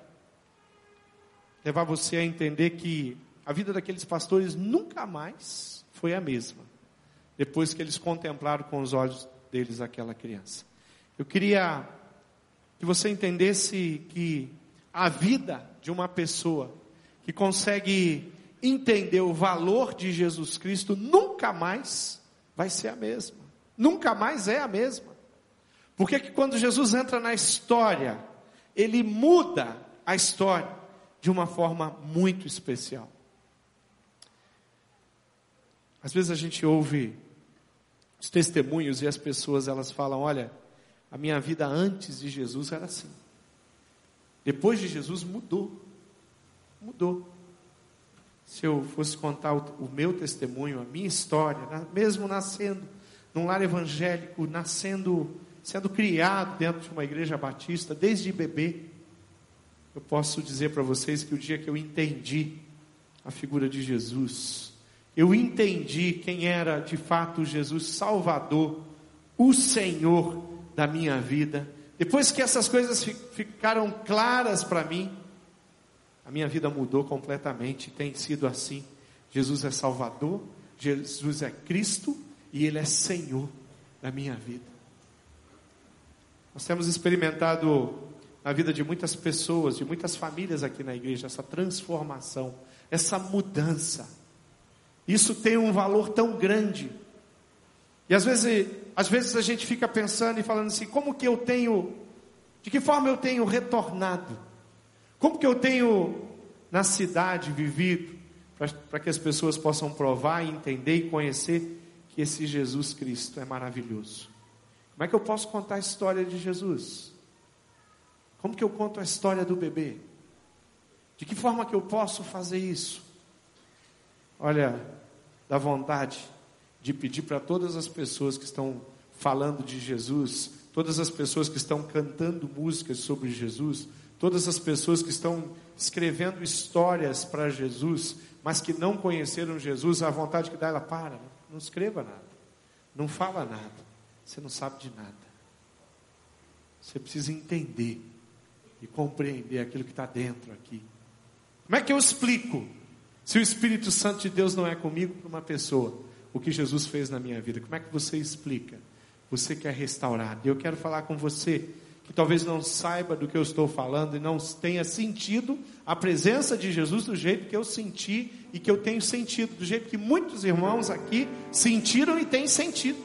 levar você a entender que a vida daqueles pastores nunca mais foi a mesma, depois que eles contemplaram com os olhos deles aquela criança. Eu queria que você entendesse que a vida de uma pessoa que consegue entender o valor de Jesus Cristo nunca mais vai ser a mesma. Nunca mais é a mesma. Porque que quando Jesus entra na história, ele muda a história de uma forma muito especial. Às vezes a gente ouve os testemunhos e as pessoas elas falam: "Olha, a minha vida antes de Jesus era assim. Depois de Jesus mudou. Mudou. Se eu fosse contar o, meu testemunho, a minha história, mesmo nascendo num lar evangélico, nascendo, sendo criado dentro de uma igreja batista, desde bebê, eu posso dizer para vocês que o dia que eu entendi a figura de Jesus, eu entendi quem era de fato Jesus Salvador, o Senhor da minha vida. Depois que essas coisas ficaram claras para mim, a minha vida mudou completamente. Tem sido assim. Jesus é Salvador, Jesus é Cristo e Ele é Senhor da minha vida. Nós temos experimentado na vida de muitas pessoas, de muitas famílias aqui na igreja, essa transformação, essa mudança. Isso tem um valor tão grande. E às vezes, às vezes a gente fica pensando e falando assim: como que eu tenho, de que forma eu tenho retornado? Como que eu tenho na cidade vivido para que as pessoas possam provar, entender e conhecer que esse Jesus Cristo é maravilhoso? Como é que eu posso contar a história de Jesus? Como que eu conto a história do bebê? De que forma que eu posso fazer isso? Olha, dá vontade de pedir para todas as pessoas que estão falando de Jesus, todas as pessoas que estão cantando músicas sobre Jesus, todas as pessoas que estão escrevendo histórias para Jesus, mas que não conheceram Jesus, a vontade que dá ela para, não escreva nada, não fala nada, você não sabe de nada. Você precisa entender e compreender aquilo que está dentro aqui. Como é que eu explico se o Espírito Santo de Deus não é comigo para uma pessoa, o que Jesus fez na minha vida, como é que você explica? Você quer restaurar. E eu quero falar com você que talvez não saiba do que eu estou falando e não tenha sentido a presença de Jesus do jeito que eu senti e que eu tenho sentido, do jeito que muitos irmãos aqui sentiram e têm sentido.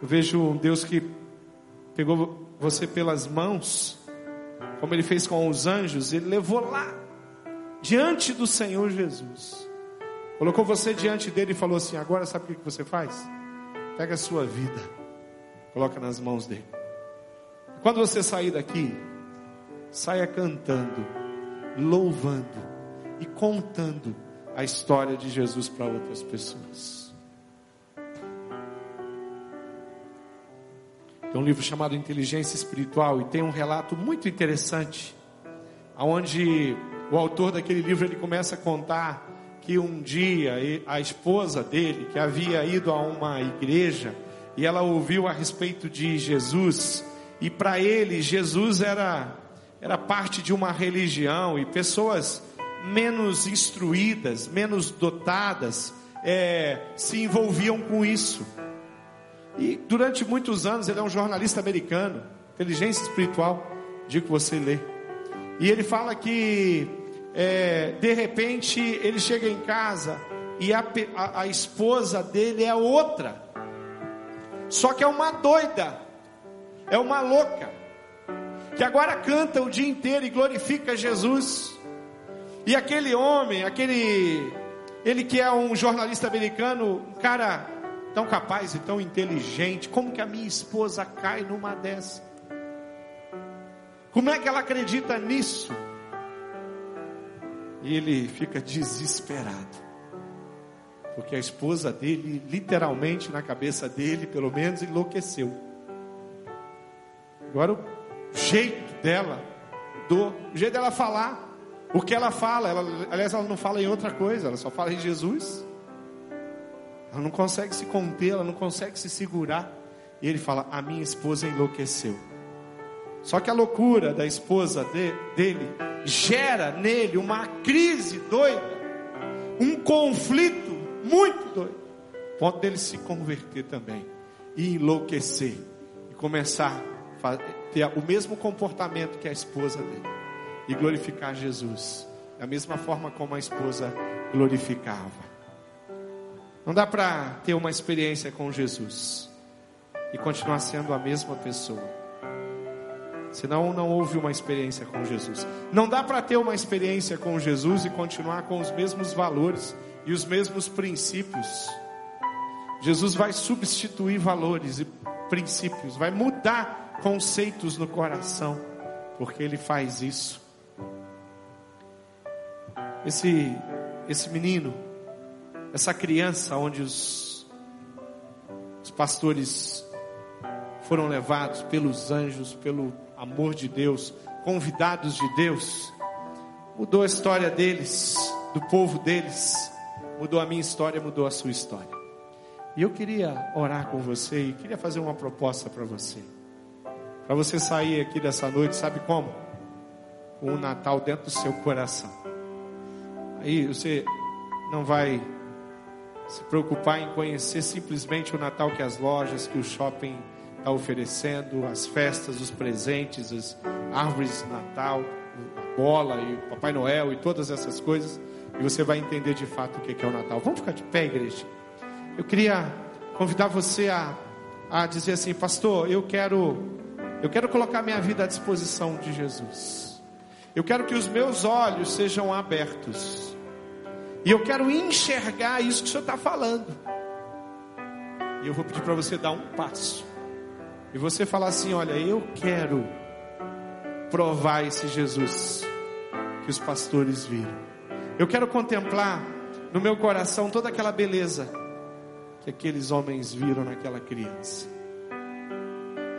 Eu vejo um Deus que pegou você pelas mãos como ele fez com os anjos, ele levou lá, diante do Senhor Jesus. Colocou você diante dele e falou assim: agora sabe o que você faz? Pega a sua vida, coloca nas mãos dele. Quando você sair daqui, saia cantando, louvando e contando a história de Jesus para outras pessoas. Tem um livro chamado Inteligência Espiritual e tem um relato muito interessante, onde o autor daquele livro ele começa a contar que um dia a esposa dele, que havia ido a uma igreja, e ela ouviu a respeito de Jesus, E para ele, Jesus era, era parte de uma religião e pessoas menos instruídas, menos dotadas, é, se envolviam com isso. E durante muitos anos ele é um jornalista americano, inteligência espiritual, digo que você lê. E ele fala que é, de repente ele chega em casa e a, a, a esposa dele é outra. Só que é uma doida, é uma louca, que agora canta o dia inteiro e glorifica Jesus. E aquele homem, aquele, ele que é um jornalista americano, um cara tão capaz e tão inteligente, como que a minha esposa cai numa dessa? Como é que ela acredita nisso? E ele fica desesperado. Porque a esposa dele, literalmente na cabeça dele, pelo menos, enlouqueceu. Agora o jeito dela, do o jeito dela falar, o que ela fala, ela, aliás, ela não fala em outra coisa, ela só fala em Jesus. Ela não consegue se conter, ela não consegue se segurar. E ele fala: A minha esposa enlouqueceu. Só que a loucura da esposa de, dele gera nele uma crise doida, um conflito muito doido, ponto dele se converter também e enlouquecer e começar a ter o mesmo comportamento que a esposa dele e glorificar Jesus da mesma forma como a esposa glorificava. Não dá para ter uma experiência com Jesus e continuar sendo a mesma pessoa. Senão não houve uma experiência com Jesus. Não dá para ter uma experiência com Jesus e continuar com os mesmos valores e os mesmos princípios. Jesus vai substituir valores e princípios, vai mudar conceitos no coração, porque ele faz isso. Esse esse menino, essa criança onde os, os pastores foram levados pelos anjos, pelo amor de Deus, convidados de Deus, mudou a história deles, do povo deles, mudou a minha história, mudou a sua história. E eu queria orar com você e queria fazer uma proposta para você. Para você sair aqui dessa noite, sabe como? Com o Natal dentro do seu coração. Aí você não vai se preocupar em conhecer simplesmente o Natal que as lojas, que o shopping está oferecendo, as festas, os presentes, as árvores de Natal, a bola e o Papai Noel e todas essas coisas, e você vai entender de fato o que é o Natal. Vamos ficar de pé, igreja. Eu queria convidar você a, a dizer assim, pastor, eu quero, eu quero colocar minha vida à disposição de Jesus. Eu quero que os meus olhos sejam abertos. E eu quero enxergar isso que o Senhor está falando. E eu vou pedir para você dar um passo e você falar assim: Olha, eu quero provar esse Jesus que os pastores viram. Eu quero contemplar no meu coração toda aquela beleza que aqueles homens viram naquela criança.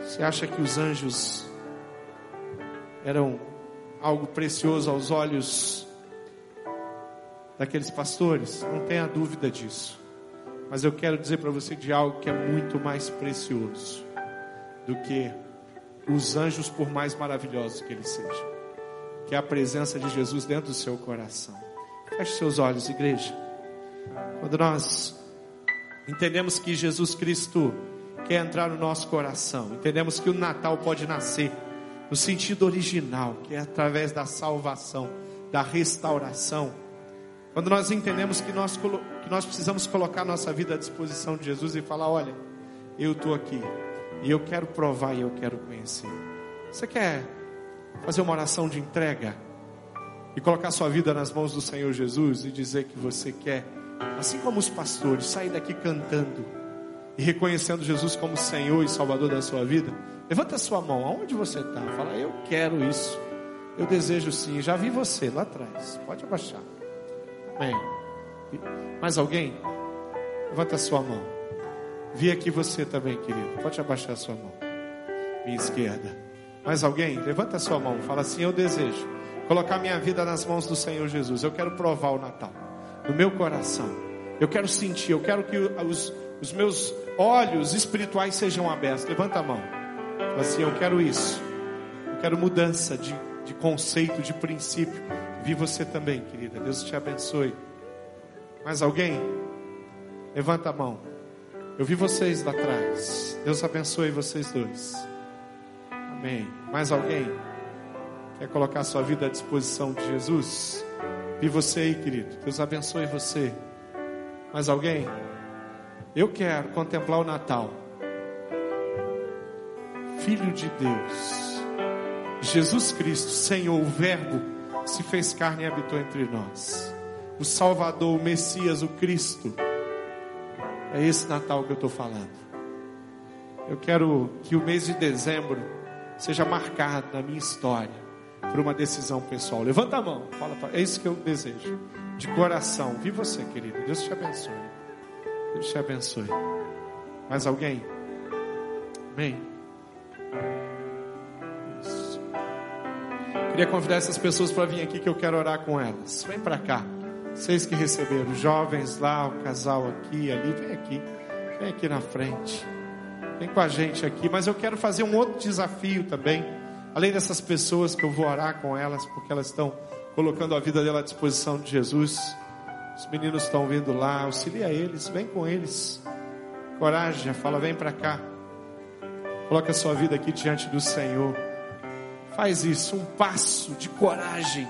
Você acha que os anjos eram algo precioso aos olhos daqueles pastores? Não tenha dúvida disso. Mas eu quero dizer para você de algo que é muito mais precioso do que os anjos, por mais maravilhosos que eles sejam. Que é a presença de Jesus dentro do seu coração. Feche seus olhos, igreja. Quando nós entendemos que Jesus Cristo quer entrar no nosso coração, entendemos que o Natal pode nascer no sentido original, que é através da salvação, da restauração. Quando nós entendemos que nós, que nós precisamos colocar nossa vida à disposição de Jesus e falar: olha, eu estou aqui, e eu quero provar e eu quero conhecer. Você quer fazer uma oração de entrega? E colocar sua vida nas mãos do Senhor Jesus e dizer que você quer, assim como os pastores, sair daqui cantando e reconhecendo Jesus como Senhor e Salvador da sua vida? Levanta a sua mão, aonde você está? Fala, eu quero isso. Eu desejo sim. Já vi você lá atrás. Pode abaixar. Amém. Mais alguém? Levanta a sua mão. Vi aqui você também, querido. Pode abaixar a sua mão. Minha esquerda. Mais alguém? Levanta a sua mão. Fala assim: Eu desejo colocar minha vida nas mãos do Senhor Jesus. Eu quero provar o Natal no meu coração. Eu quero sentir. Eu quero que os, os meus olhos espirituais sejam abertos. Levanta a mão. Fala assim, eu quero isso. Eu quero mudança de, de conceito, de princípio. Vi você também, querida. Deus te abençoe. Mais alguém? Levanta a mão. Eu vi vocês lá atrás. Deus abençoe vocês dois. Amém. Mais alguém? Quer colocar sua vida à disposição de Jesus? Vi você aí, querido. Deus abençoe você. Mais alguém? Eu quero contemplar o Natal. Filho de Deus, Jesus Cristo, Senhor, o Verbo, se fez carne e habitou entre nós. O Salvador, o Messias, o Cristo. É esse Natal que eu estou falando. Eu quero que o mês de dezembro seja marcado na minha história por uma decisão pessoal. Levanta a mão, fala, é isso que eu desejo, de coração. Vi você, querido. Deus te abençoe. Deus te abençoe. Mais alguém? Amém. Queria convidar essas pessoas para vir aqui que eu quero orar com elas. Vem para cá. Vocês que receberam, jovens lá, o casal aqui, ali, vem aqui. Vem aqui na frente. Vem com a gente aqui. Mas eu quero fazer um outro desafio também. Além dessas pessoas que eu vou orar com elas, porque elas estão colocando a vida dela à disposição de Jesus. Os meninos estão vindo lá, auxilia eles, vem com eles. Coragem, fala, vem para cá. Coloca a sua vida aqui diante do Senhor. Faz isso, um passo de coragem,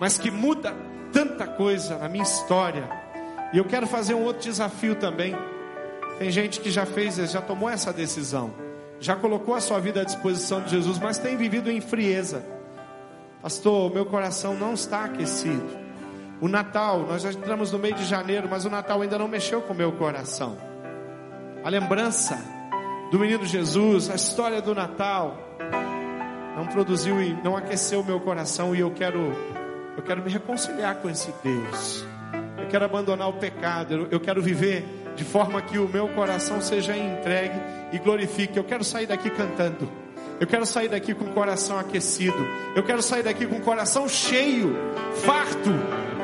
mas que muda tanta coisa na minha história. E eu quero fazer um outro desafio também. Tem gente que já fez, já tomou essa decisão, já colocou a sua vida à disposição de Jesus, mas tem vivido em frieza. Pastor, meu coração não está aquecido. O Natal, nós já entramos no meio de janeiro, mas o Natal ainda não mexeu com o meu coração. A lembrança do menino Jesus, a história do Natal, não produziu e não aqueceu o meu coração e eu quero, eu quero me reconciliar com esse Deus. Eu quero abandonar o pecado, eu quero viver de forma que o meu coração seja entregue e glorifique. Eu quero sair daqui cantando. Eu quero sair daqui com o coração aquecido. Eu quero sair daqui com o coração cheio, farto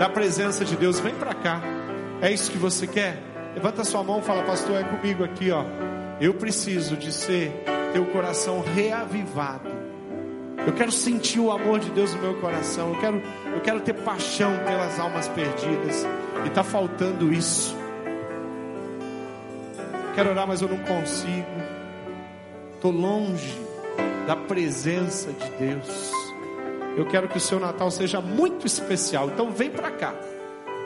da presença de Deus. Vem para cá. É isso que você quer? Levanta sua mão, fala, pastor, é comigo aqui, ó. Eu preciso de ser teu coração reavivado. Eu quero sentir o amor de Deus no meu coração. Eu quero, eu quero ter paixão pelas almas perdidas. E está faltando isso. Quero orar, mas eu não consigo. Estou longe da presença de Deus. Eu quero que o seu Natal seja muito especial. Então vem para cá.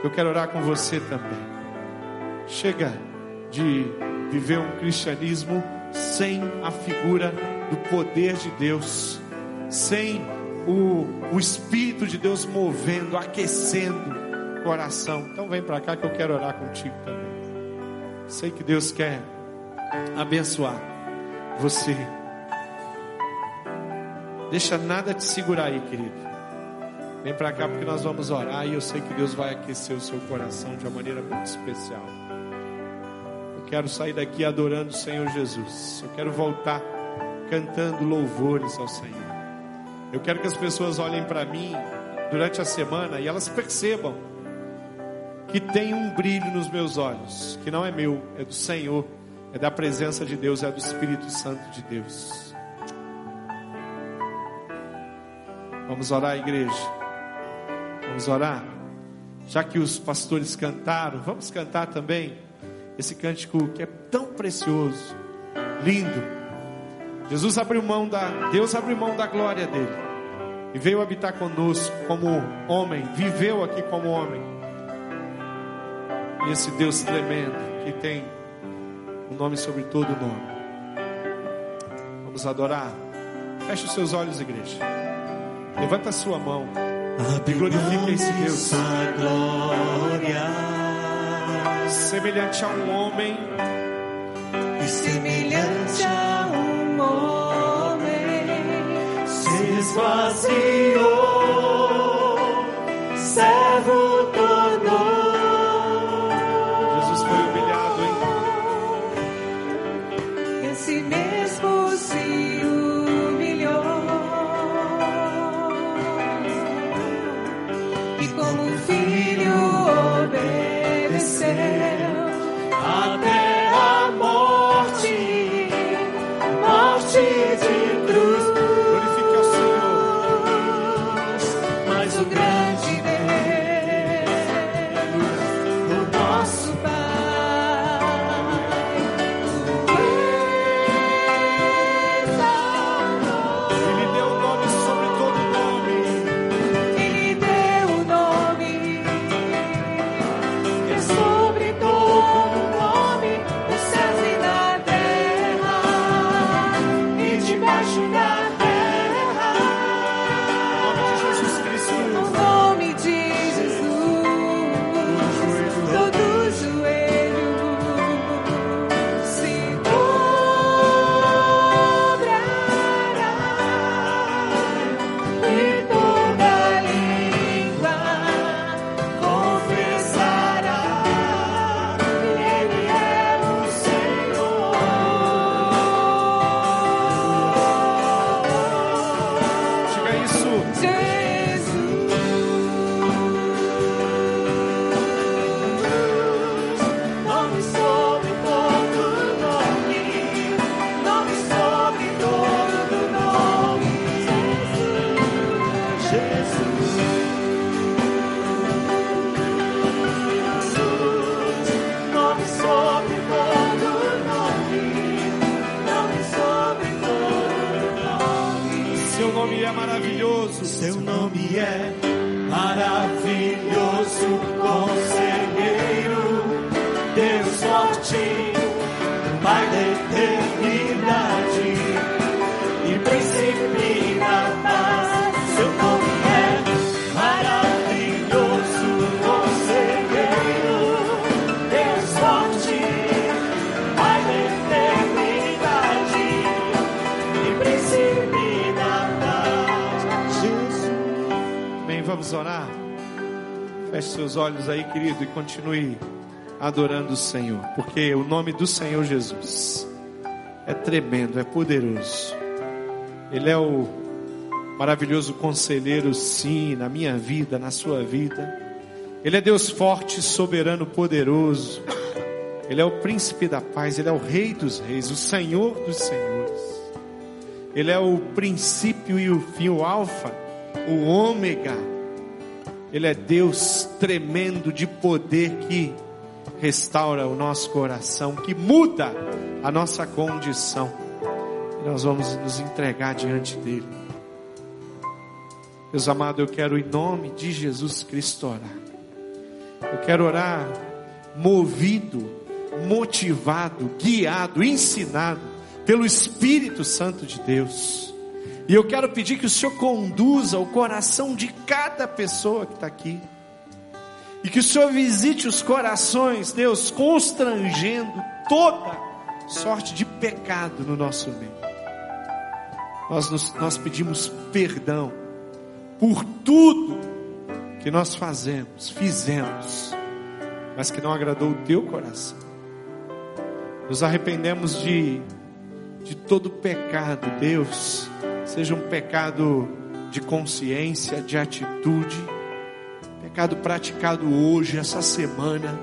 Eu quero orar com você também. Chega de viver um cristianismo sem a figura do poder de Deus, sem o, o Espírito de Deus movendo, aquecendo o coração. Então vem para cá que eu quero orar contigo também. Sei que Deus quer abençoar você. Deixa nada te segurar aí, querido. Vem para cá porque nós vamos orar e eu sei que Deus vai aquecer o seu coração de uma maneira muito especial. Eu quero sair daqui adorando o Senhor Jesus. Eu quero voltar cantando louvores ao Senhor. Eu quero que as pessoas olhem para mim durante a semana e elas percebam que tem um brilho nos meus olhos, que não é meu, é do Senhor, é da presença de Deus, é do Espírito Santo de Deus. Vamos orar, igreja. Vamos orar. Já que os pastores cantaram, vamos cantar também esse cântico que é tão precioso, lindo. Jesus abriu mão da, Deus abriu mão da glória dele e veio habitar conosco como homem, viveu aqui como homem. E esse Deus tremendo que tem o um nome sobre todo nome. Vamos adorar. Feche os seus olhos, igreja. Levanta a sua mão e glorifique esse Deus. Semelhante a um homem. E semelhante a um homem. Se esvaziou. Pai da eternidade e príncipe da paz. Seu nome é maravilhoso, conselheiro, Deus forte, Pai da eternidade e príncipe da paz. Jesus. Bem, vamos orar. Feche seus olhos aí, querido, e continue adorando o Senhor, porque o nome do Senhor Jesus é tremendo, é poderoso. Ele é o maravilhoso conselheiro, sim, na minha vida, na sua vida. Ele é Deus forte, soberano, poderoso. Ele é o príncipe da paz, ele é o rei dos reis, o Senhor dos senhores. Ele é o princípio e o fim, o alfa, o ômega. Ele é Deus tremendo de poder que restaura o nosso coração, que muda a nossa condição. E nós vamos nos entregar diante dele. Deus amado, eu quero em nome de Jesus Cristo orar. Eu quero orar movido, motivado, guiado, ensinado pelo Espírito Santo de Deus. E eu quero pedir que o Senhor conduza o coração de cada pessoa que está aqui. E que o Senhor visite os corações, Deus, constrangendo toda sorte de pecado no nosso meio. Nós, nos, nós pedimos perdão por tudo que nós fazemos, fizemos, mas que não agradou o teu coração. Nos arrependemos de, de todo pecado, Deus, seja um pecado de consciência, de atitude, pecado praticado hoje, essa semana.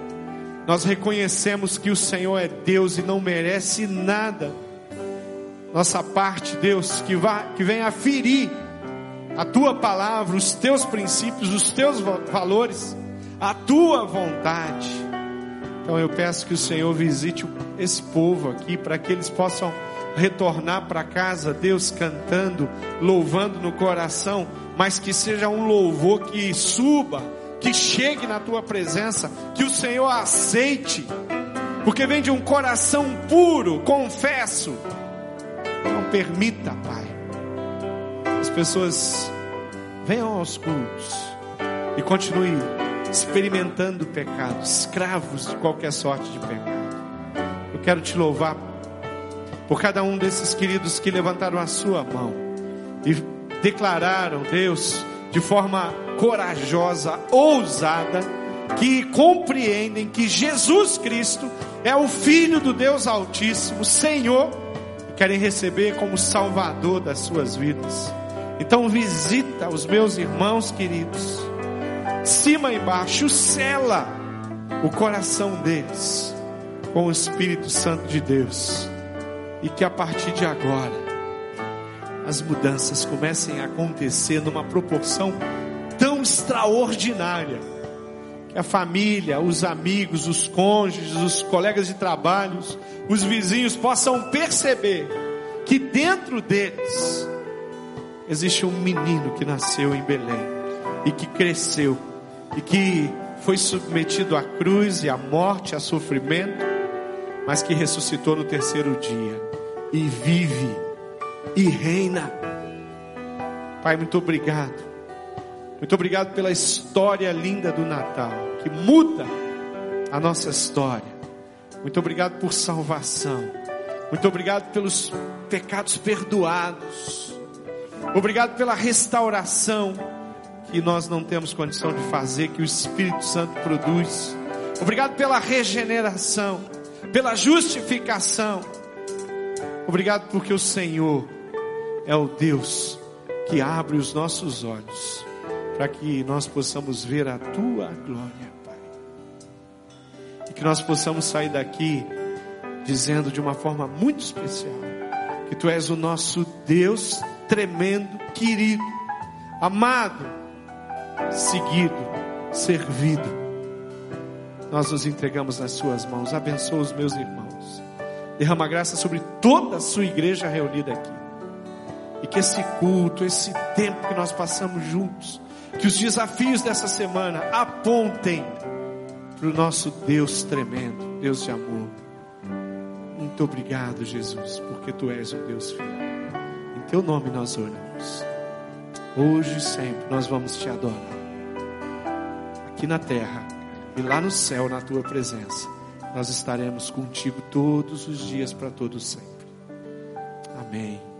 Nós reconhecemos que o Senhor é Deus e não merece nada. Nossa parte, Deus, que, vá, que venha ferir a tua palavra, os teus princípios, os teus valores, a tua vontade. Então eu peço que o Senhor visite esse povo aqui para que eles possam retornar para casa, Deus cantando, louvando no coração, mas que seja um louvor que suba, que chegue na tua presença, que o Senhor aceite, porque vem de um coração puro, confesso. Não permita, Pai, as pessoas venham aos cultos e continuem experimentando pecado, escravos de qualquer sorte de pecado. Eu quero te louvar por cada um desses queridos que levantaram a sua mão e declararam, Deus, de forma corajosa, ousada, que compreendem que Jesus Cristo é o Filho do Deus Altíssimo, Senhor, e querem receber como Salvador das suas vidas. Então visita os meus irmãos queridos, cima e baixo, sela o coração deles com o Espírito Santo de Deus, e que a partir de agora as mudanças comecem a acontecer numa proporção tão extraordinária que a família, os amigos, os cônjuges, os colegas de trabalho, os vizinhos possam perceber que dentro deles existe um menino que nasceu em Belém e que cresceu e que foi submetido à cruz e à morte, a sofrimento, mas que ressuscitou no terceiro dia e vive e reina. Pai, muito obrigado. Muito obrigado pela história linda do Natal, que muda a nossa história. Muito obrigado por salvação. Muito obrigado pelos pecados perdoados. Obrigado pela restauração que nós não temos condição de fazer, que o Espírito Santo produz. Obrigado pela regeneração, pela justificação. Obrigado porque o Senhor é o Deus que abre os nossos olhos para que nós possamos ver a tua glória, Pai. E que nós possamos sair daqui dizendo de uma forma muito especial que tu és o nosso Deus tremendo, querido, amado, seguido, servido. Nós nos entregamos nas suas mãos. Abençoa os meus irmãos. Derrama graça sobre toda a sua igreja reunida aqui. E que esse culto, esse tempo que nós passamos juntos, que os desafios dessa semana apontem para o nosso Deus tremendo, Deus de amor. Muito obrigado, Jesus, porque tu és um Deus fiel. Em teu nome nós oramos. Hoje e sempre nós vamos te adorar. Aqui na terra e lá no céu, na tua presença, nós estaremos contigo todos os dias para todos sempre. Amém.